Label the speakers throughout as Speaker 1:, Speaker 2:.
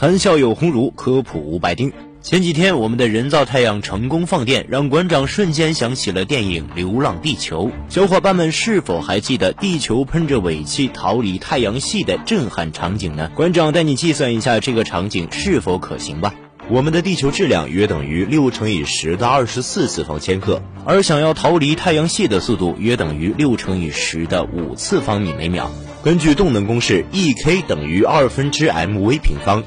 Speaker 1: 谈笑有鸿儒，科普无白丁。前几天，我们的人造太阳成功放电，让馆长瞬间想起了电影《流浪地球》。小伙伴们是否还记得地球喷着尾气逃离太阳系的震撼场景呢？馆长带你计算一下这个场景是否可行吧。我们的地球质量约等于六乘以十的二十四次方千克，而想要逃离太阳系的速度约等于六乘以十的五次方米每秒。根据动能公式，E k 等于二分之 m v 平方。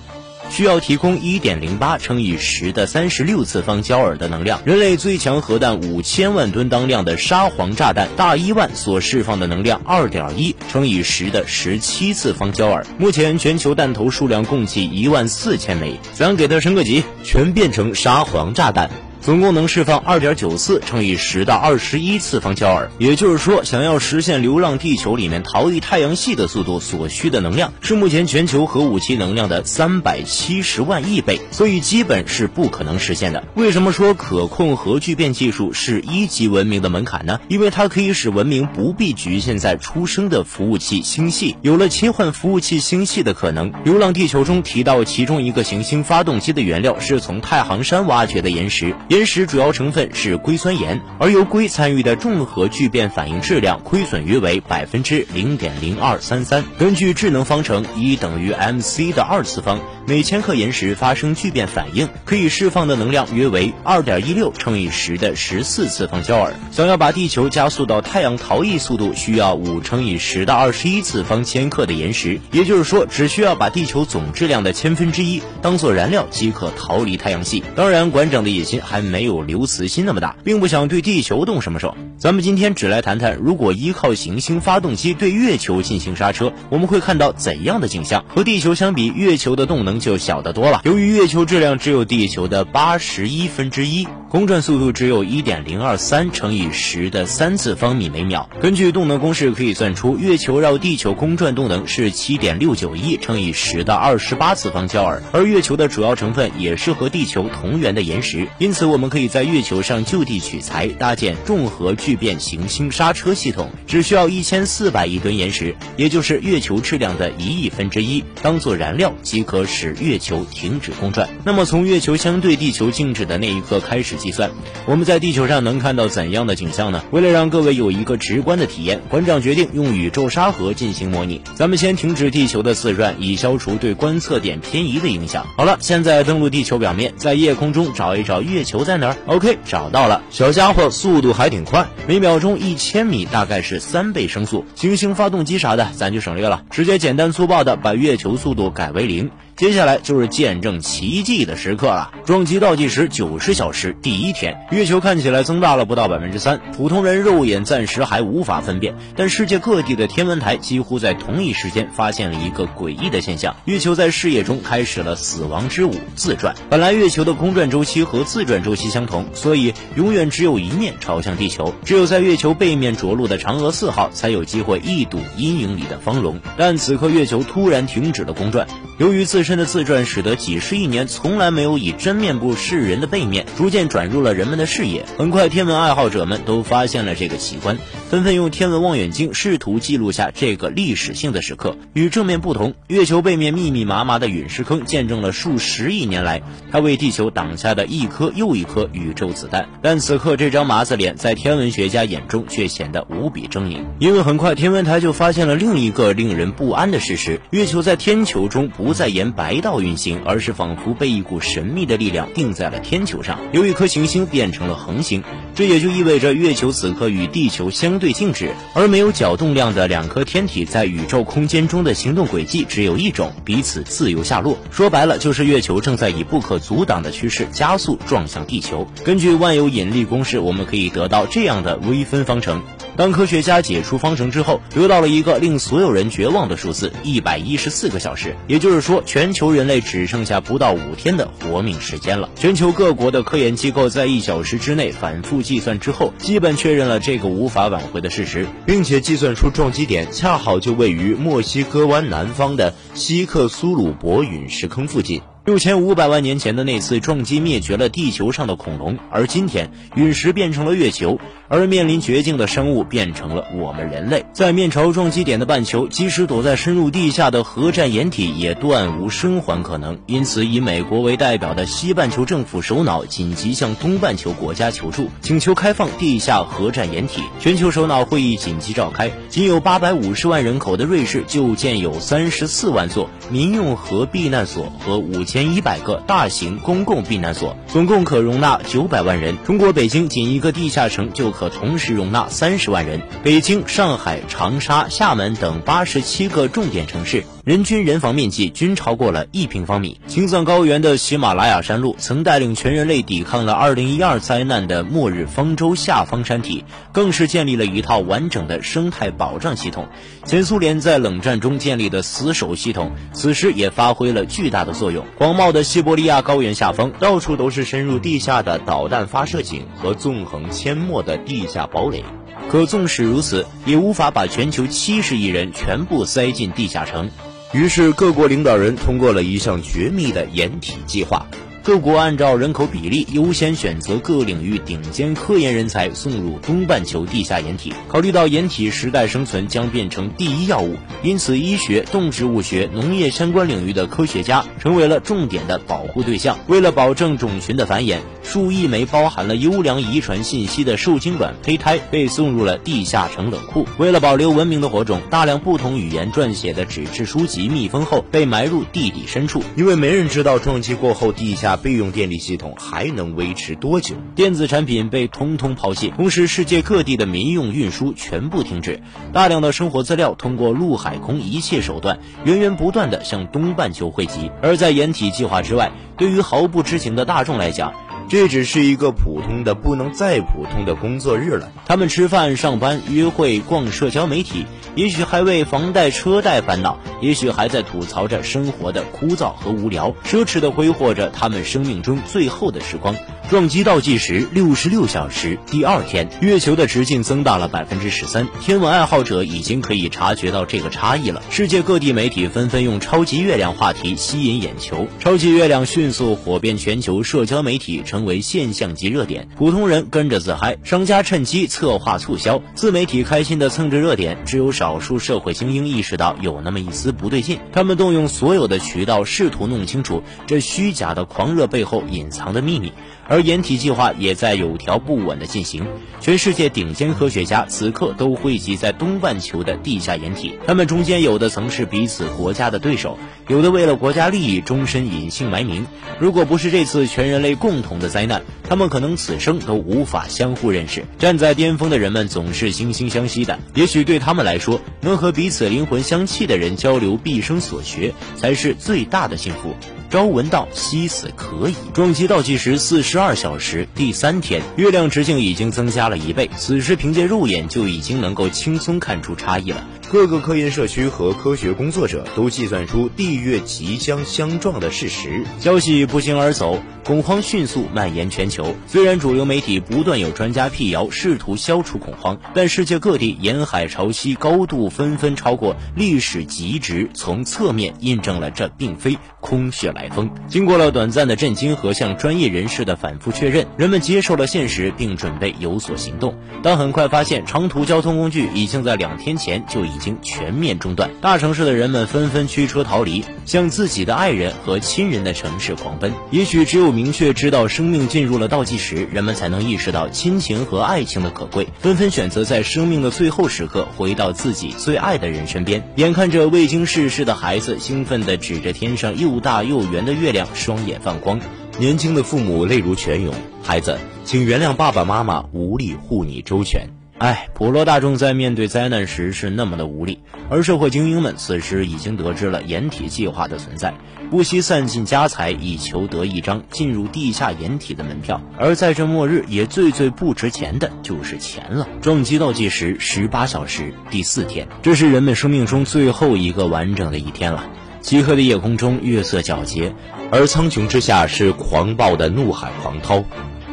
Speaker 1: 需要提供一点零八乘以十的三十六次方焦耳的能量。人类最强核弹五千万吨当量的沙皇炸弹大伊万所释放的能量二点一乘以十的十七次方焦耳。目前全球弹头数量共计一万四千枚，咱给它升个级，全变成沙皇炸弹。总共能释放二点九四乘以十的二十一次方焦耳，也就是说，想要实现《流浪地球》里面逃离太阳系的速度，所需的能量是目前全球核武器能量的三百七十万亿倍，所以基本是不可能实现的。为什么说可控核聚变技术是一级文明的门槛呢？因为它可以使文明不必局限在出生的服务器星系，有了切换服务器星系的可能。《流浪地球》中提到，其中一个行星发动机的原料是从太行山挖掘的岩石。岩石主要成分是硅酸盐，而由硅参与的重核聚变反应质量亏损约为百分之零点零二三三。根据智能方程，E 等于 mc 的二次方。每千克岩石发生聚变反应，可以释放的能量约为二点一六乘以十的十四次方焦耳。想要把地球加速到太阳逃逸速度，需要五乘以十的二十一次方千克的岩石。也就是说，只需要把地球总质量的千分之一当做燃料即可逃离太阳系。当然，馆长的野心还没有刘慈欣那么大，并不想对地球动什么手。咱们今天只来谈谈，如果依靠行星发动机对月球进行刹车，我们会看到怎样的景象？和地球相比，月球的动能。就小得多了。由于月球质量只有地球的八十一分之一，公转速度只有一点零二三乘以十的三次方米每秒。根据动能公式可以算出，月球绕地球公转动能是七点六九一乘以十的二十八次方焦耳。而月球的主要成分也是和地球同源的岩石，因此我们可以在月球上就地取材，搭建重核聚变行星刹车系统，只需要一千四百亿吨岩石，也就是月球质量的一亿分之一，当做燃料即可使。使月球停止公转，那么从月球相对地球静止的那一刻开始计算，我们在地球上能看到怎样的景象呢？为了让各位有一个直观的体验，馆长决定用宇宙沙盒进行模拟。咱们先停止地球的自转，以消除对观测点偏移的影响。好了，现在登陆地球表面，在夜空中找一找月球在哪儿？OK，找到了，小家伙速度还挺快，每秒钟一千米，大概是三倍声速。行星发动机啥的咱就省略了，直接简单粗暴的把月球速度改为零。接下来就是见证奇迹的时刻了。撞击倒计时九十小时，第一天，月球看起来增大了不到百分之三，普通人肉眼暂时还无法分辨。但世界各地的天文台几乎在同一时间发现了一个诡异的现象：月球在视野中开始了死亡之舞——自转。本来月球的公转周期和自转周期相同，所以永远只有一面朝向地球。只有在月球背面着陆的嫦娥四号才有机会一睹阴影里的方龙。但此刻月球突然停止了公转，由于自身。的自转使得几十亿年从来没有以真面目示人的背面逐渐转入了人们的视野。很快，天文爱好者们都发现了这个奇观，纷纷用天文望远镜试图记录下这个历史性的时刻。与正面不同，月球背面密密麻麻的陨石坑见证了数十亿年来它为地球挡下的一颗又一颗宇宙子弹。但此刻，这张麻子脸在天文学家眼中却显得无比狰狞，因为很快天文台就发现了另一个令人不安的事实：月球在天球中不不再沿。白道运行，而是仿佛被一股神秘的力量定在了天球上，由一颗行星变成了恒星。这也就意味着月球此刻与地球相对静止，而没有角动量的两颗天体在宇宙空间中的行动轨迹只有一种，彼此自由下落。说白了，就是月球正在以不可阻挡的趋势加速撞向地球。根据万有引力公式，我们可以得到这样的微分方程。当科学家解出方程之后，得到了一个令所有人绝望的数字：一百一十四个小时。也就是说，全球人类只剩下不到五天的活命时间了。全球各国的科研机构在一小时之内反复计算之后，基本确认了这个无法挽回的事实，并且计算出撞击点恰好就位于墨西哥湾南方的西克苏鲁伯陨石坑附近。六千五百万年前的那次撞击灭绝了地球上的恐龙，而今天陨石变成了月球，而面临绝境的生物变成了我们人类。在面朝撞击点的半球，即使躲在深入地下的核战掩体，也断无生还可能。因此，以美国为代表的西半球政府首脑紧急向东半球国家求助，请求开放地下核战掩体。全球首脑会议紧急召开，仅有八百五十万人口的瑞士就建有三十四万座民用核避难所和五。前一百个大型公共避难所，总共可容纳九百万人。中国北京仅一个地下城就可同时容纳三十万人。北京、上海、长沙、厦门等八十七个重点城市。人均人防面积均超过了一平方米。青藏高原的喜马拉雅山路曾带领全人类抵抗了2012灾难的末日方舟下方山体，更是建立了一套完整的生态保障系统。前苏联在冷战中建立的死守系统，此时也发挥了巨大的作用。广袤的西伯利亚高原下方，到处都是深入地下的导弹发射井和纵横阡陌的地下堡垒。可纵使如此，也无法把全球七十亿人全部塞进地下城。于是，各国领导人通过了一项绝密的掩体计划。各国按照人口比例优先选择各领域顶尖科研人才送入东半球地下掩体。考虑到掩体时代生存将变成第一要务，因此医学、动植物学、农业相关领域的科学家成为了重点的保护对象。为了保证种群的繁衍，数亿枚包含了优良遗传信息的受精卵胚胎被送入了地下城冷库。为了保留文明的火种，大量不同语言撰写的纸质书籍密封后被埋入地底深处，因为没人知道撞击过后地下。备用电力系统还能维持多久？电子产品被通通抛弃，同时世界各地的民用运输全部停止。大量的生活资料通过陆海空一切手段源源不断的向东半球汇集。而在掩体计划之外，对于毫不知情的大众来讲，这只是一个普通的不能再普通的工作日了。他们吃饭、上班、约会、逛社交媒体。也许还为房贷车贷烦恼，也许还在吐槽着生活的枯燥和无聊，奢侈的挥霍着他们生命中最后的时光。撞击倒计时六十六小时，第二天，月球的直径增大了百分之十三。天文爱好者已经可以察觉到这个差异了。世界各地媒体纷纷用“超级月亮”话题吸引眼球，超级月亮迅速火遍全球社交媒体，成为现象级热点。普通人跟着自嗨，商家趁机策划促销，自媒体开心的蹭着热点。只有少数社会精英意识到有那么一丝不对劲，他们动用所有的渠道，试图弄清楚这虚假的狂热背后隐藏的秘密。而掩体计划也在有条不紊地进行，全世界顶尖科学家此刻都汇集在东半球的地下掩体，他们中间有的曾是彼此国家的对手，有的为了国家利益终身隐姓埋名。如果不是这次全人类共同的灾难，他们可能此生都无法相互认识。站在巅峰的人们总是惺惺相惜的，也许对他们来说，能和彼此灵魂相契的人交流毕生所学，才是最大的幸福。朝闻道，夕死可矣。撞击倒计时四十二小时，第三天，月亮直径已经增加了一倍。此时凭借肉眼就已经能够轻松看出差异了。各个科研社区和科学工作者都计算出地月即将相撞的事实，消息不胫而走。恐慌迅速蔓延全球。虽然主流媒体不断有专家辟谣，试图消除恐慌，但世界各地沿海潮汐高度纷纷超过历史极值，从侧面印证了这并非空穴来风。经过了短暂的震惊和向专业人士的反复确认，人们接受了现实，并准备有所行动。但很快发现，长途交通工具已经在两天前就已经全面中断。大城市的人们纷纷驱车逃离，向自己的爱人和亲人的城市狂奔。也许只有。明确知道生命进入了倒计时，人们才能意识到亲情和爱情的可贵，纷纷选择在生命的最后时刻回到自己最爱的人身边。眼看着未经世事的孩子兴奋地指着天上又大又圆的月亮，双眼放光。年轻的父母泪如泉涌，孩子，请原谅爸爸妈妈无力护你周全。哎，普罗大众在面对灾难时是那么的无力，而社会精英们此时已经得知了掩体计划的存在，不惜散尽家财以求得一张进入地下掩体的门票。而在这末日，也最最不值钱的就是钱了。撞击倒计时十八小时，第四天，这是人们生命中最后一个完整的一天了。漆黑的夜空中，月色皎洁，而苍穹之下是狂暴的怒海狂涛。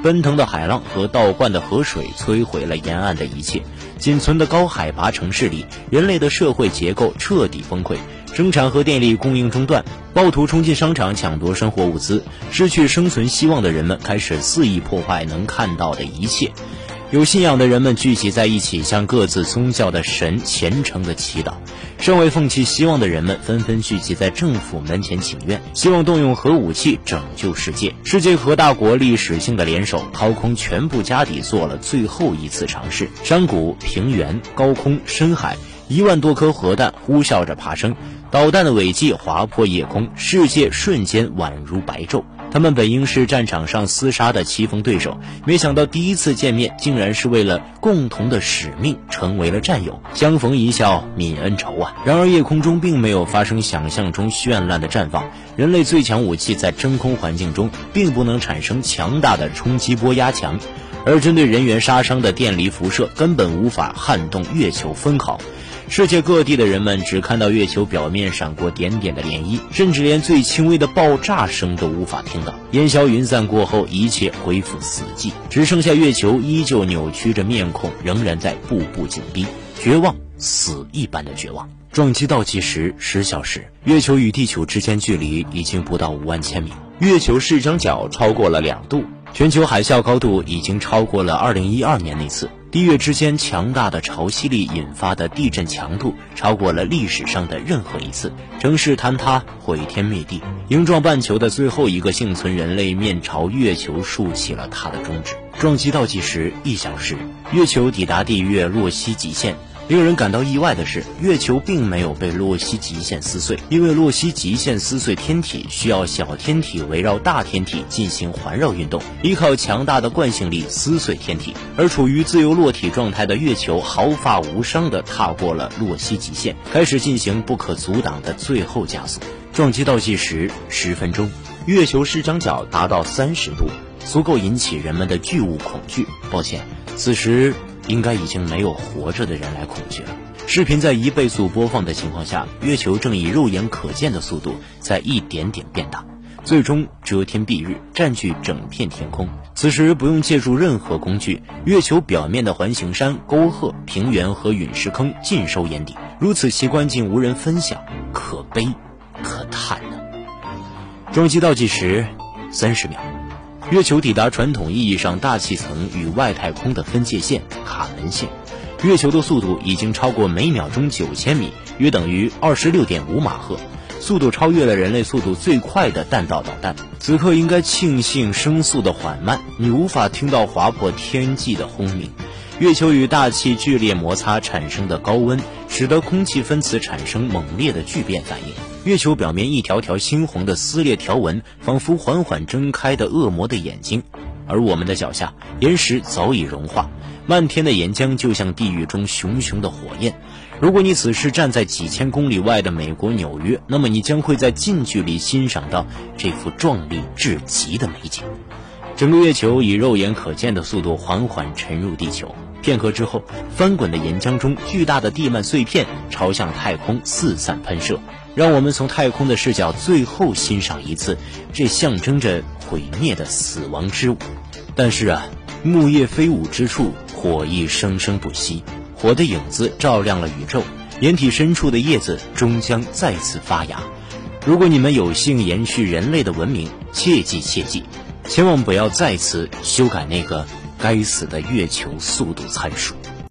Speaker 1: 奔腾的海浪和倒灌的河水摧毁了沿岸的一切，仅存的高海拔城市里，人类的社会结构彻底崩溃，生产和电力供应中断，暴徒冲进商场抢夺生活物资，失去生存希望的人们开始肆意破坏能看到的一切。有信仰的人们聚集在一起，向各自宗教的神虔诚的祈祷；尚未放弃希望的人们纷纷聚集在政府门前请愿，希望动用核武器拯救世界。世界核大国历史性的联手，掏空全部家底，做了最后一次尝试。山谷、平原、高空、深海，一万多颗核弹呼啸着爬升，导弹的尾迹划破夜空，世界瞬间宛如白昼。他们本应是战场上厮杀的棋逢对手，没想到第一次见面竟然是为了共同的使命，成为了战友。相逢一笑泯恩仇啊！然而夜空中并没有发生想象中绚烂的绽放。人类最强武器在真空环境中并不能产生强大的冲击波压强，而针对人员杀伤的电离辐射根本无法撼动月球分毫。世界各地的人们只看到月球表面闪过点点的涟漪，甚至连最轻微的爆炸声都无法听到。烟消云散过后，一切恢复死寂，只剩下月球依旧扭曲着面孔，仍然在步步紧逼，绝望，死一般的绝望。撞击倒计时十小时，月球与地球之间距离已经不到五万千米，月球视张角超过了两度，全球海啸高度已经超过了二零一二年那次。地月之间强大的潮汐力引发的地震强度超过了历史上的任何一次，城市坍塌，毁天灭地。鹰撞半球的最后一个幸存人类面朝月球竖起了他的中指。撞击倒计时一小时，月球抵达地月洛希极限。令人感到意外的是，月球并没有被洛希极限撕碎，因为洛希极限撕碎天体需要小天体围绕大天体进行环绕运动，依靠强大的惯性力撕碎天体。而处于自由落体状态的月球毫发无伤地踏过了洛希极限，开始进行不可阻挡的最后加速。撞击倒计时十分钟，月球视张角达到三十度，足够引起人们的巨物恐惧。抱歉，此时。应该已经没有活着的人来恐惧了。视频在一倍速播放的情况下，月球正以肉眼可见的速度在一点点变大，最终遮天蔽日，占据整片天空。此时不用借助任何工具，月球表面的环形山、沟壑、平原和陨石坑尽收眼底。如此奇观竟无人分享，可悲可叹呢。撞击倒计时三十秒。月球抵达传统意义上大气层与外太空的分界线——卡门线。月球的速度已经超过每秒钟九千米，约等于二十六点五马赫，速度超越了人类速度最快的弹道导弹。此刻应该庆幸声速的缓慢，你无法听到划破天际的轰鸣。月球与大气剧烈摩擦产生的高温，使得空气分子产生猛烈的聚变反应。月球表面一条条猩红的撕裂条纹，仿佛缓缓睁开的恶魔的眼睛，而我们的脚下，岩石早已融化，漫天的岩浆就像地狱中熊熊的火焰。如果你此时站在几千公里外的美国纽约，那么你将会在近距离欣赏到这幅壮丽至极的美景。整个月球以肉眼可见的速度缓缓沉入地球，片刻之后，翻滚的岩浆中巨大的地幔碎片朝向太空四散喷射。让我们从太空的视角最后欣赏一次这象征着毁灭的死亡之舞。但是啊，木叶飞舞之处，火亦生生不息。火的影子照亮了宇宙，岩体深处的叶子终将再次发芽。如果你们有幸延续人类的文明，切记切记，千万不要再次修改那个该死的月球速度参数。